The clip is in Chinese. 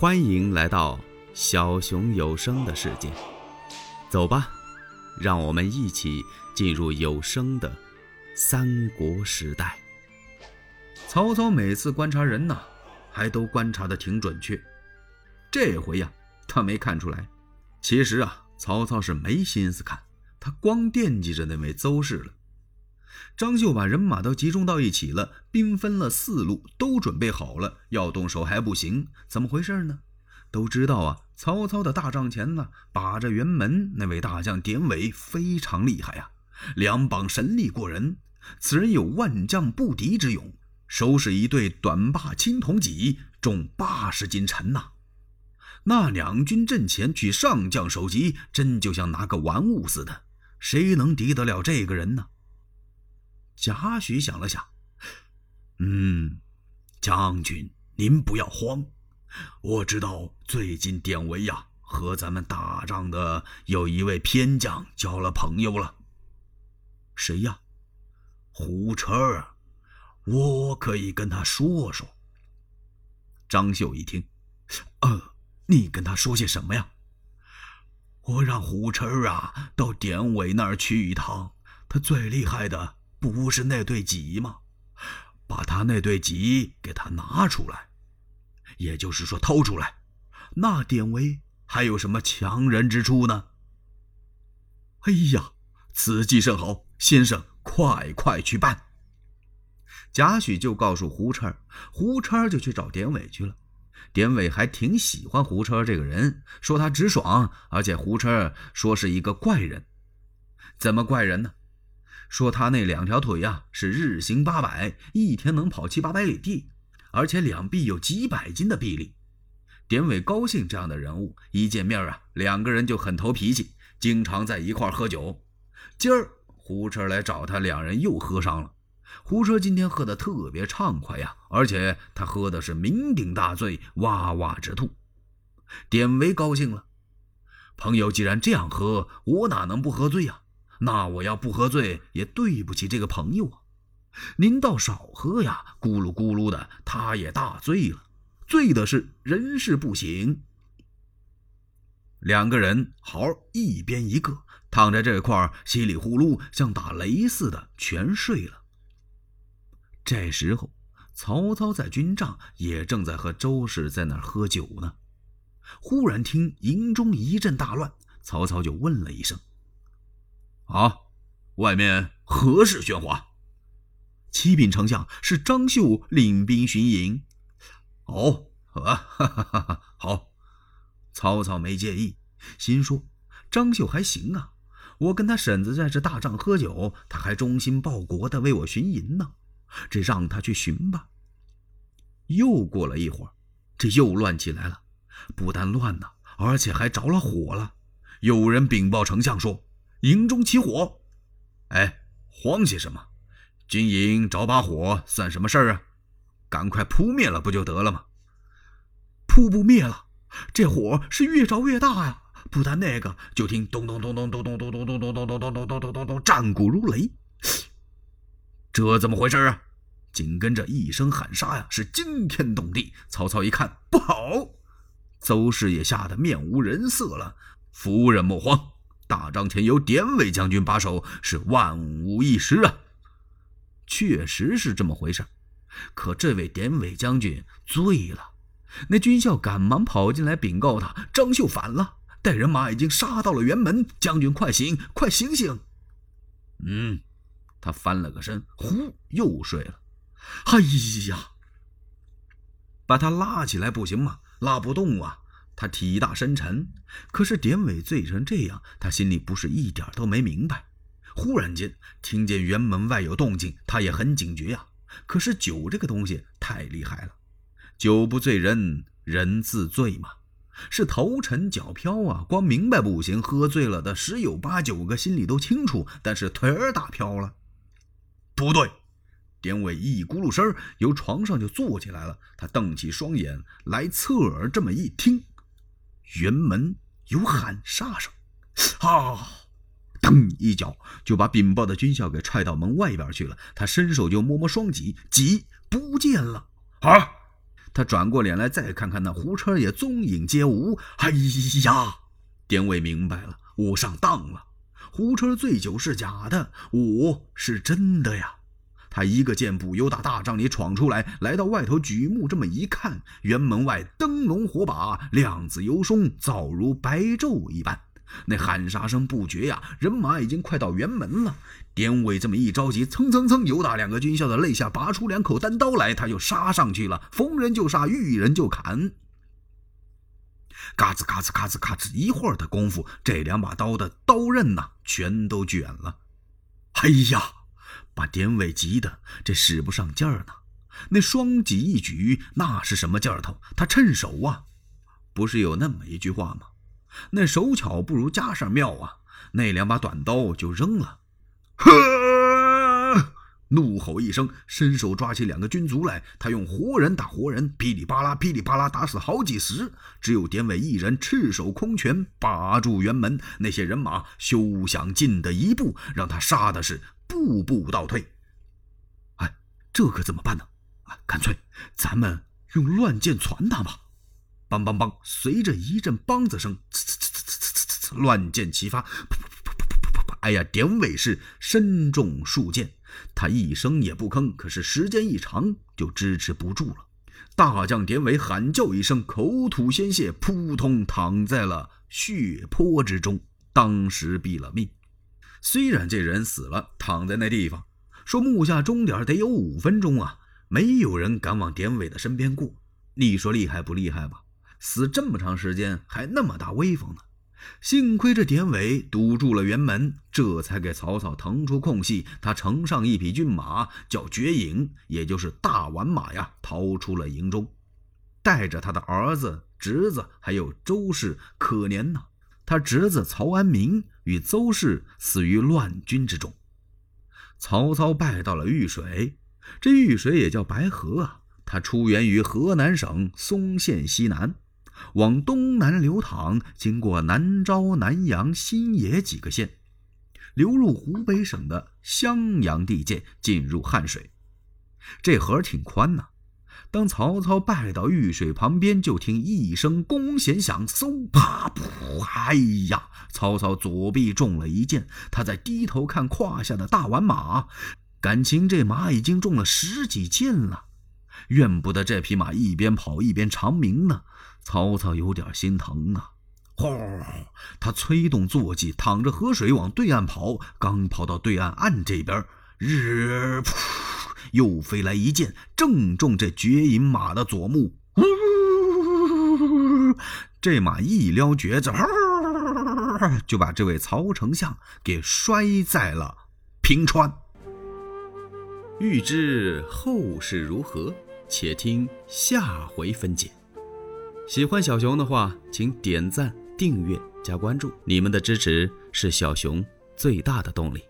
欢迎来到小熊有声的世界，走吧，让我们一起进入有声的三国时代。曹操每次观察人呢，还都观察的挺准确。这回呀，他没看出来。其实啊，曹操是没心思看，他光惦记着那位邹氏了。张绣把人马都集中到一起了，兵分了四路，都准备好了，要动手还不行？怎么回事呢？都知道啊，曹操的大帐前呢，把着辕门那位大将典韦非常厉害呀，两膀神力过人。此人有万将不敌之勇，手使一对短把青铜戟，重八十斤沉呐。那两军阵前取上将首级，真就像拿个玩物似的，谁能敌得了这个人呢？贾诩想了想，嗯，将军您不要慌，我知道最近典韦呀和咱们打仗的有一位偏将交了朋友了。谁呀？胡车儿，我可以跟他说说。张绣一听，呃，你跟他说些什么呀？我让胡车儿啊到典韦那儿去一趟，他最厉害的。不是那对戟吗？把他那对戟给他拿出来，也就是说偷出来。那典韦还有什么强人之处呢？哎呀，此计甚好，先生快快去办。贾诩就告诉胡琛胡琛就去找典韦去了。典韦还挺喜欢胡琛这个人，说他直爽，而且胡琛说是一个怪人。怎么怪人呢？说他那两条腿呀是日行八百，一天能跑七八百里地，而且两臂有几百斤的臂力。典韦高兴这样的人物，一见面啊，两个人就很投脾气，经常在一块喝酒。今儿胡车来找他，两人又喝上了。胡车今天喝得特别畅快呀，而且他喝的是酩酊大醉，哇哇直吐。典韦高兴了，朋友既然这样喝，我哪能不喝醉呀？那我要不喝醉，也对不起这个朋友啊！您倒少喝呀，咕噜咕噜的，他也大醉了，醉的是人事不省。两个人好一边一个躺在这块稀里呼噜像打雷似的全睡了。这时候，曹操在军帐也正在和周氏在那儿喝酒呢。忽然听营中一阵大乱，曹操就问了一声。啊，外面何事喧哗？启禀丞相，是张绣领兵巡营。哦，啊，哈哈哈哈好。曹操没介意，心说张绣还行啊，我跟他婶子在这大帐喝酒，他还忠心报国的为我巡营呢。这让他去巡吧。又过了一会儿，这又乱起来了，不但乱呢，而且还着了火了。有人禀报丞相说。营中起火，哎，慌些什么？军营着把火算什么事儿啊？赶快扑灭了不就得了吗？扑不灭了，这火是越着越大呀！不但那个，就听咚咚咚咚咚咚咚咚咚咚咚咚咚咚咚咚咚咚，战鼓如雷。这怎么回事啊？紧跟着一声喊杀呀，是惊天动地。曹操一看不好，邹氏也吓得面无人色了。夫人莫慌。大帐前由典韦将军把守，是万无一失啊！确实是这么回事。可这位典韦将军醉了，那军校赶忙跑进来禀告他：张绣反了，带人马已经杀到了辕门。将军快醒，快醒醒！嗯，他翻了个身，呼，又睡了。哎呀，把他拉起来不行吗？拉不动啊！他体大身沉，可是典韦醉成这样，他心里不是一点都没明白。忽然间听见辕门外有动静，他也很警觉呀。可是酒这个东西太厉害了，酒不醉人人自醉嘛，是头沉脚飘啊。光明白不行，喝醉了的十有八九个心里都清楚，但是腿儿打飘了。不对，典韦一咕噜声由床上就坐起来了，他瞪起双眼来，侧耳这么一听。辕门有喊杀声，啊！噔一脚就把禀报的军校给踹到门外边去了。他伸手就摸摸双戟，戟不见了。啊！他转过脸来，再看看那胡车也踪影皆无。哎呀！典韦明白了，我上当了。胡车醉酒是假的，我是真的呀。他一个箭步由打大帐里闯出来，来到外头举目这么一看，辕门外灯笼火把，亮子游松，早如白昼一般。那喊杀声不绝呀，人马已经快到辕门了。典韦这么一着急，蹭蹭蹭，由打两个军校的肋下拔出两口单刀来，他就杀上去了，逢人就杀，遇人就砍。嘎吱嘎吱嘎吱嘎吱，一会儿的功夫，这两把刀的刀刃呐，全都卷了。哎呀，把典韦急的这使不上劲儿呢。那双戟一举，那是什么劲儿头？他趁手啊！不是有那么一句话吗？那手巧不如家上妙啊！那两把短刀就扔了。呵！怒吼一声，伸手抓起两个军卒来，他用活人打活人，噼里啪啦，噼里啪啦，打死好几十。只有典韦一人赤手空拳把住辕门，那些人马休想进得一步，让他杀的是步步倒退。哎，这可怎么办呢？啊，干脆咱们用乱箭传他吧！梆梆梆，随着一阵梆子声，呲呲呲呲呲呲呲呲，乱箭齐发噗噗噗噗噗噗噗。哎呀，典韦是身中数箭，他一声也不吭。可是时间一长，就支持不住了。大将典韦喊叫一声，口吐鲜血，扑通躺在了血泊之中，当时毙了命。虽然这人死了，躺在那地方，说木下钟点得有五分钟啊，没有人敢往典韦的身边过。你说厉害不厉害吧？死这么长时间，还那么大威风呢。幸亏这典韦堵住了辕门，这才给曹操腾出空隙。他乘上一匹骏马，叫绝影，也就是大宛马呀，逃出了营中，带着他的儿子、侄子，还有周氏。可怜呐，他侄子曹安民与邹氏死于乱军之中。曹操拜到了豫水，这豫水也叫白河啊，它出源于河南省嵩县西南。往东南流淌，经过南诏、南阳、新野几个县，流入湖北省的襄阳地界，进入汉水。这河挺宽呐。当曹操拜到御水旁边，就听一声弓弦响，嗖啪噗！哎呀！曹操左臂中了一箭，他在低头看胯下的大宛马，感情这马已经中了十几箭了。怨不得这匹马一边跑一边长鸣呢。曹操有点心疼啊！呼，他催动坐骑，淌着河水往对岸跑。刚跑到对岸岸这边，日噗，又飞来一箭，正中这绝影马的左目。呜这马一撩橛子，就把这位曹丞相给摔在了平川。欲知后事如何？且听下回分解。喜欢小熊的话，请点赞、订阅、加关注，你们的支持是小熊最大的动力。